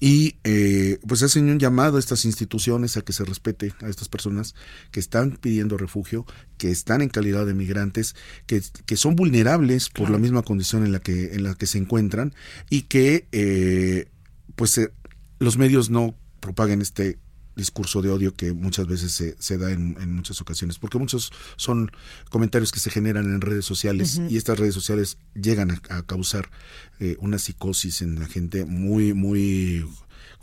Y eh, pues hacen un llamado a estas instituciones a que se respete a estas personas que están pidiendo refugio que están en calidad de migrantes que, que son vulnerables por la misma condición en la que en la que se encuentran y que pues los medios no propaguen este discurso de odio que muchas veces se, se da en, muchas ocasiones, porque muchos son comentarios que se generan en redes sociales y estas redes sociales llegan a, causar eh, una psicosis en la gente muy, muy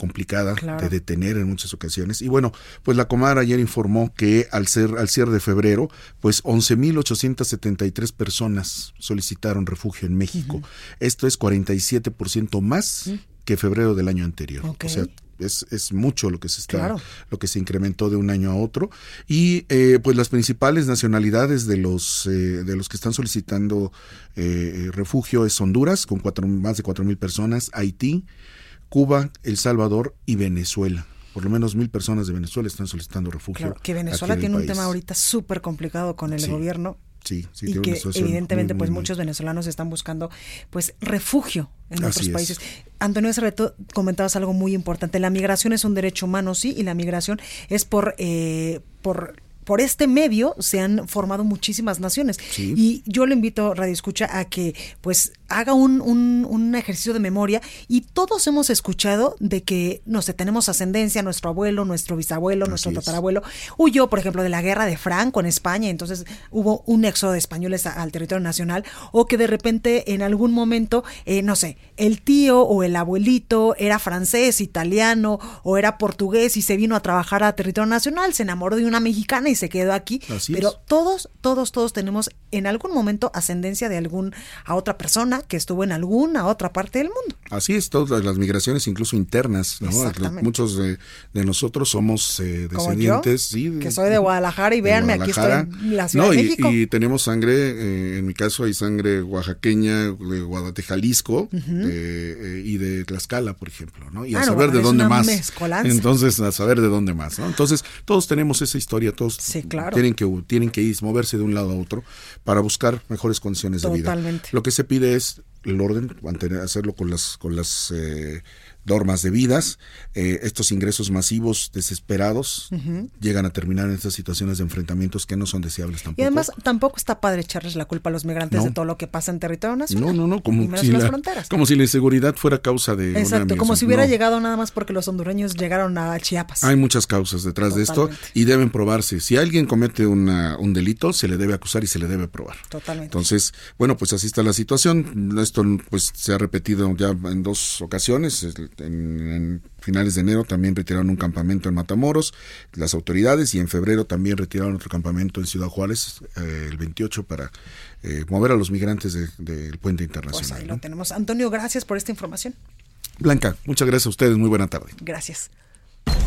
complicada de detener en muchas ocasiones. Y bueno, pues la Comar ayer informó que al ser al cierre de febrero, pues 11.873 personas solicitaron refugio en México. Esto es 47% más que febrero del año anterior. O sea, es, es, mucho lo que se está lo que se incrementó de un año a otro y eh, pues las principales nacionalidades de los eh, de los que están solicitando eh, refugio es Honduras con cuatro, más de cuatro mil personas Haití Cuba, El Salvador y Venezuela. Por lo menos mil personas de Venezuela están solicitando refugio. Claro, que Venezuela tiene un tema ahorita súper complicado con el gobierno. Sí, sí, y que evidentemente pues muchos venezolanos están buscando pues refugio en otros países. Antonio Cerreto, comentabas algo muy importante. La migración es un derecho humano, sí, y la migración es por eh, por por este medio se han formado muchísimas naciones. Y yo le invito, Radio Escucha, a que pues haga un, un, ejercicio de memoria. Y todos hemos escuchado de que, no sé, tenemos ascendencia, nuestro abuelo, nuestro bisabuelo, nuestro tatarabuelo, huyó, por ejemplo, de la guerra de Franco en España, entonces hubo un éxodo de españoles al territorio nacional, o que de repente en algún momento, eh, no sé, el tío o el abuelito era francés, italiano o era portugués y se vino a trabajar a territorio nacional, se enamoró de una mexicana y se quedó aquí. pero todos, todos, todos tenemos en algún momento ascendencia de algún a otra persona que estuvo en alguna otra parte del mundo. Así es, todas las migraciones, incluso internas, ¿no? Muchos de, nosotros somos eh, descendientes, sí, que soy de Guadalajara y véanme, aquí estoy en la Ciudad de México. Y, tenemos sangre, eh, en mi caso hay sangre oaxaqueña, de, Guadalajara, de Jalisco eh, y de Tlaxcala, por ejemplo, ¿no? Y a saber de dónde más. Entonces, a saber de dónde más, ¿no? Entonces, todos tenemos esa historia, todos tienen que tienen que ir, moverse de un lado a otro para buscar mejores condiciones de vida. Lo que se pide es el orden, mantener, hacerlo con las con las eh, normas debidas, eh, estos ingresos masivos desesperados llegan a terminar en estas situaciones de enfrentamientos que no son deseables tampoco. Y además tampoco está padre echarles la culpa a los migrantes de todo lo que pasa en territorio nacional. No, no, no, como, si la, como si la inseguridad fuera causa de... Exacto, como si hubiera llegado nada más porque los hondureños llegaron a Chiapas. Hay muchas causas detrás de esto y deben probarse. Si alguien comete una, un delito, se le debe acusar y se le debe probar. Totalmente. Entonces, bueno, pues así está la situación. Esto pues se ha repetido ya en dos ocasiones en, finales de enero también retiraron un campamento en Matamoros, las autoridades, y en febrero también retiraron otro campamento en Ciudad Juárez, eh, el 28, para eh, mover a los migrantes del puente internacional. Pues ahí lo tenemos. Antonio, gracias por esta información. Blanca, muchas gracias a ustedes, muy buena tarde. Gracias.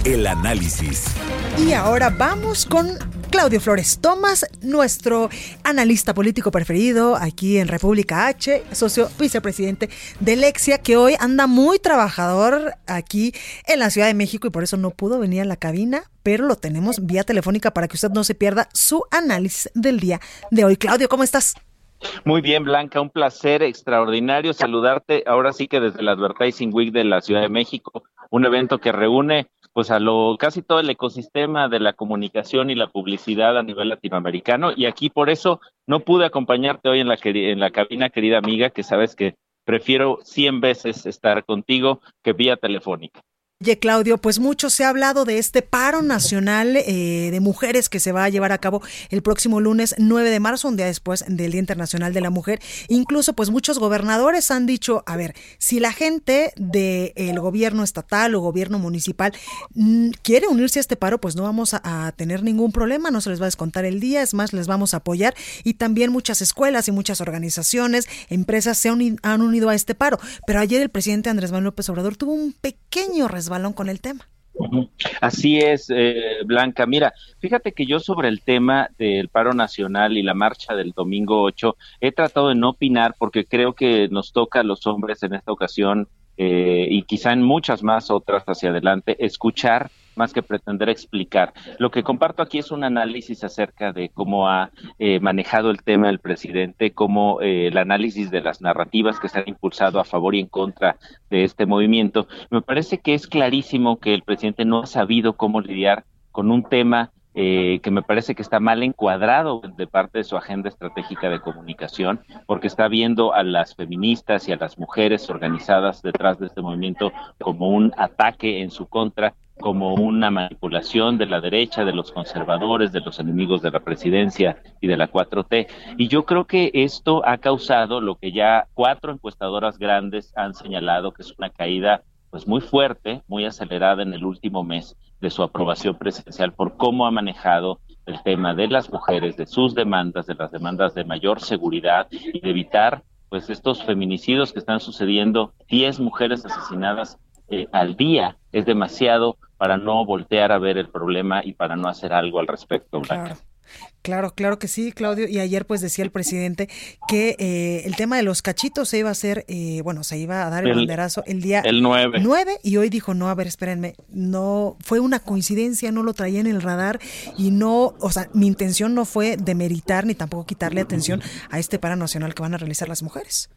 El análisis. Y ahora vamos con Claudio Flores Tomás, nuestro analista político preferido aquí en República H, socio vicepresidente de Lexia, que hoy anda muy trabajador aquí en la Ciudad de México y por eso no pudo venir a la cabina, pero lo tenemos vía telefónica para que usted no se pierda su análisis del día de hoy. Claudio, ¿cómo estás? Muy bien, Blanca, un placer extraordinario saludarte ahora sí que desde la Advertising Week de la Ciudad de México, un evento que reúne pues a lo casi todo el ecosistema de la comunicación y la publicidad a nivel latinoamericano y aquí por eso no pude acompañarte hoy en la en la cabina querida amiga que sabes que prefiero 100 veces estar contigo que vía telefónica. Oye, Claudio, pues mucho se ha hablado de este paro nacional eh, de mujeres que se va a llevar a cabo el próximo lunes 9 de marzo, un día después del Día Internacional de la Mujer. Incluso, pues muchos gobernadores han dicho, a ver, si la gente del gobierno estatal o gobierno municipal mm, quiere unirse a este paro, pues no vamos a, tener ningún problema, no se les va a descontar el día, es más, les vamos a apoyar. Y también muchas escuelas y muchas organizaciones, empresas se han, unido a este paro. Pero ayer el presidente Andrés Manuel López Obrador tuvo un pequeño resbalón balón con el tema. Así es, eh, Blanca. Mira, fíjate que yo sobre el tema del paro nacional y la marcha del domingo 8 he tratado de no opinar porque creo que nos toca a los hombres en esta ocasión eh, y quizá en muchas más otras hacia adelante escuchar más que pretender explicar. Lo que comparto aquí es un análisis acerca de cómo ha eh, manejado el tema el presidente, cómo eh, el análisis de las narrativas que se han impulsado a favor y en contra de este movimiento. Me parece que es clarísimo que el presidente no ha sabido cómo lidiar con un tema eh, que me parece que está mal encuadrado de parte de su agenda estratégica de comunicación, porque está viendo a las feministas y a las mujeres organizadas detrás de este movimiento como un ataque en su contra como una manipulación de la derecha, de los conservadores, de los enemigos de la presidencia y de la 4T. Y yo creo que esto ha causado lo que ya cuatro encuestadoras grandes han señalado, que es una caída pues muy fuerte, muy acelerada en el último mes de su aprobación presidencial por cómo ha manejado el tema de las mujeres, de sus demandas, de las demandas de mayor seguridad y de evitar pues estos feminicidios que están sucediendo, 10 mujeres asesinadas eh, al día es demasiado para no voltear a ver el problema y para no hacer algo al respecto. Claro. Claro, claro que sí, Claudio. Y ayer pues decía el presidente que eh, el tema de los cachitos se iba a hacer, eh, bueno, se iba a dar el, banderazo el día el 9. 9 y hoy dijo, no, a ver, espérenme, no, fue una coincidencia, no lo traía en el radar y no, o sea, mi intención no fue demeritar ni tampoco quitarle atención a este para nacional que van a realizar las mujeres.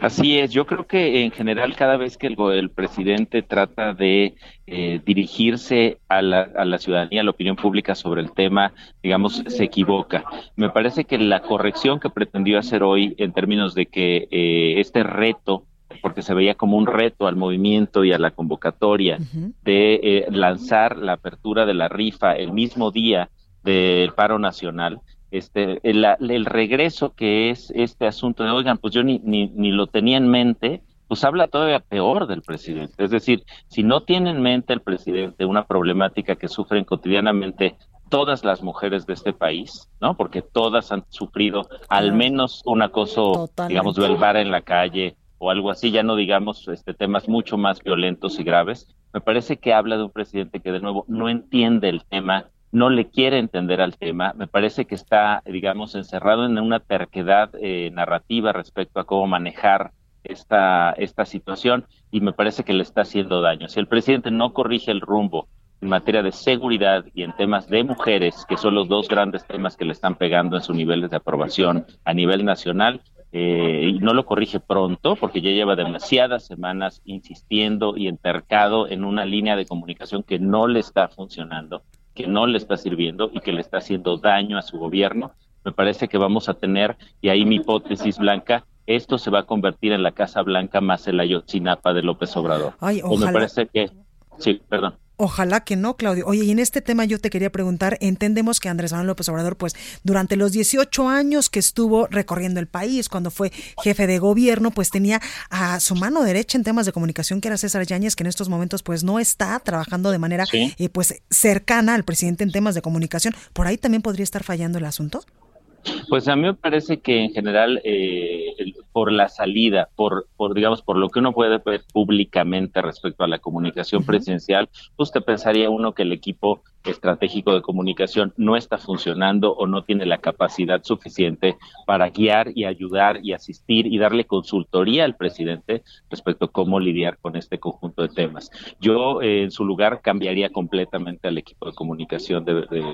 Así es, yo creo que en general cada vez que el, presidente trata de eh, dirigirse a la, a la, ciudadanía, a la opinión pública sobre el tema, digamos, se equivoca. Me parece que la corrección que pretendió hacer hoy en términos de que eh, este reto porque se veía como un reto al movimiento y a la convocatoria de eh, lanzar la apertura de la rifa el mismo día del paro nacional, este, el, regreso que es este asunto de, oigan, pues yo ni, ni, ni lo tenía en mente, pues habla todavía peor del presidente. Es decir, si no tiene en mente el presidente una problemática que sufren cotidianamente todas las mujeres de este país, ¿no? Porque todas han sufrido al menos un acoso, digamos, verbal en la calle o algo así, ya no digamos este temas mucho más violentos y graves. Me parece que habla de un presidente que de nuevo no entiende el tema no le quiere entender al tema. Me parece que está, digamos, encerrado en una terquedad eh, narrativa respecto a cómo manejar esta, esta situación y me parece que le está haciendo daño. Si el presidente no corrige el rumbo en materia de seguridad y en temas de mujeres, que son los dos grandes temas que le están pegando en sus niveles de aprobación a nivel nacional, eh, y no lo corrige pronto, porque ya lleva demasiadas semanas insistiendo y entercado en una línea de comunicación que no le está funcionando que no le está sirviendo y que le está haciendo daño a su gobierno, me parece que vamos a tener, y ahí mi hipótesis blanca, esto se va a convertir en la Casa Blanca más el Ayotzinapa de López Obrador. Ay, O me parece que, sí, perdón. Ojalá que no, Claudio. Oye, y en este tema yo te quería preguntar, entendemos que Andrés Manuel López Obrador, pues durante los 18 años que estuvo recorriendo el país, cuando fue jefe de gobierno, pues tenía a su mano derecha en temas de comunicación, que era César Yáñez, que en estos momentos pues no está trabajando de manera eh, pues cercana al presidente en temas de comunicación. ¿Por ahí también podría estar fallando el asunto? Pues a mí me parece que en general eh, por la salida, por, por digamos, por lo que uno puede ver públicamente respecto a la comunicación presidencial, pues te pensaría uno que el equipo estratégico de comunicación no está funcionando o no tiene la capacidad suficiente para guiar y ayudar y asistir y darle consultoría al presidente respecto a cómo lidiar con este conjunto de temas. Yo eh, en su lugar cambiaría completamente al equipo de comunicación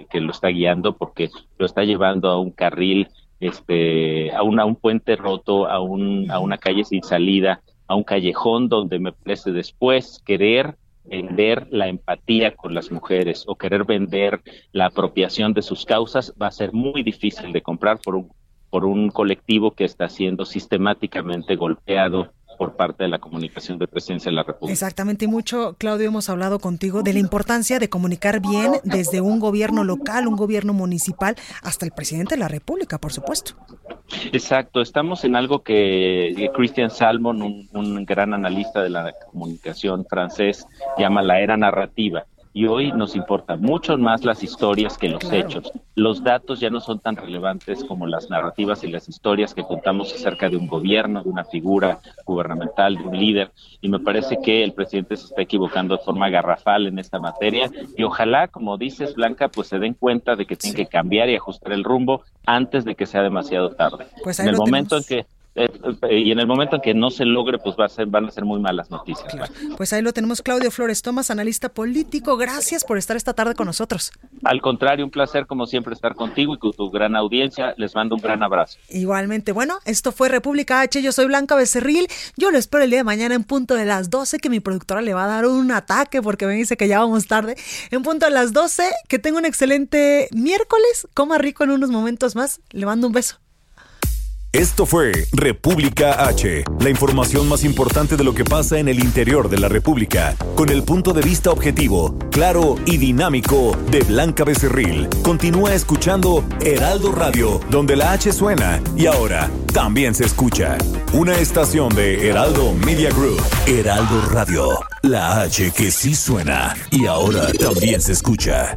que lo está guiando porque lo está llevando a un carril este, a, un puente roto, a, un, a una calle sin salida, a un callejón donde me parece después querer vender la empatía con las mujeres o querer vender la apropiación de sus causas va a ser muy difícil de comprar por un, por un colectivo que está siendo sistemáticamente golpeado por parte de la comunicación de presidencia de la República. Exactamente, y mucho, Claudio, hemos hablado contigo de la importancia de comunicar bien desde un gobierno local, un gobierno municipal, hasta el presidente de la República, por supuesto. Exacto, estamos en algo que Christian Salmon, un, un gran analista de la comunicación francés, llama la era narrativa y hoy nos importan mucho más las historias que los hechos. Los datos ya no son tan relevantes como las narrativas y las historias que contamos acerca de un gobierno, de una figura gubernamental, de un líder, y me parece que el presidente se está equivocando de forma garrafal en esta materia. Y ojalá, como dices, Blanca, pues se den cuenta de que tienen que cambiar y ajustar el rumbo antes de que sea demasiado tarde. Pues en el momento en que y en el momento en que no se logre, pues va a ser, van a ser muy malas noticias. Pues ahí lo tenemos, Claudio Flores Tomás, analista político. Gracias por estar esta tarde con nosotros. Al contrario, un placer como siempre estar contigo y con tu gran audiencia. Les mando un gran abrazo. Igualmente, bueno, esto fue República H. Yo soy Blanca Becerril. Yo lo espero el día de mañana en punto de las 12, que mi productora le va a dar un ataque porque me dice que ya vamos tarde. En punto de las 12, que tenga un excelente miércoles. Coma rico en unos momentos más. Le mando un beso. Esto fue República H, la información más importante de lo que pasa en el interior de la República, con el punto de vista objetivo, claro y dinámico de Blanca Becerril. Continúa escuchando Heraldo Radio, donde la H suena y ahora también se escucha. Una estación de Heraldo Media Group. Heraldo Radio, la H que sí suena y ahora también se escucha.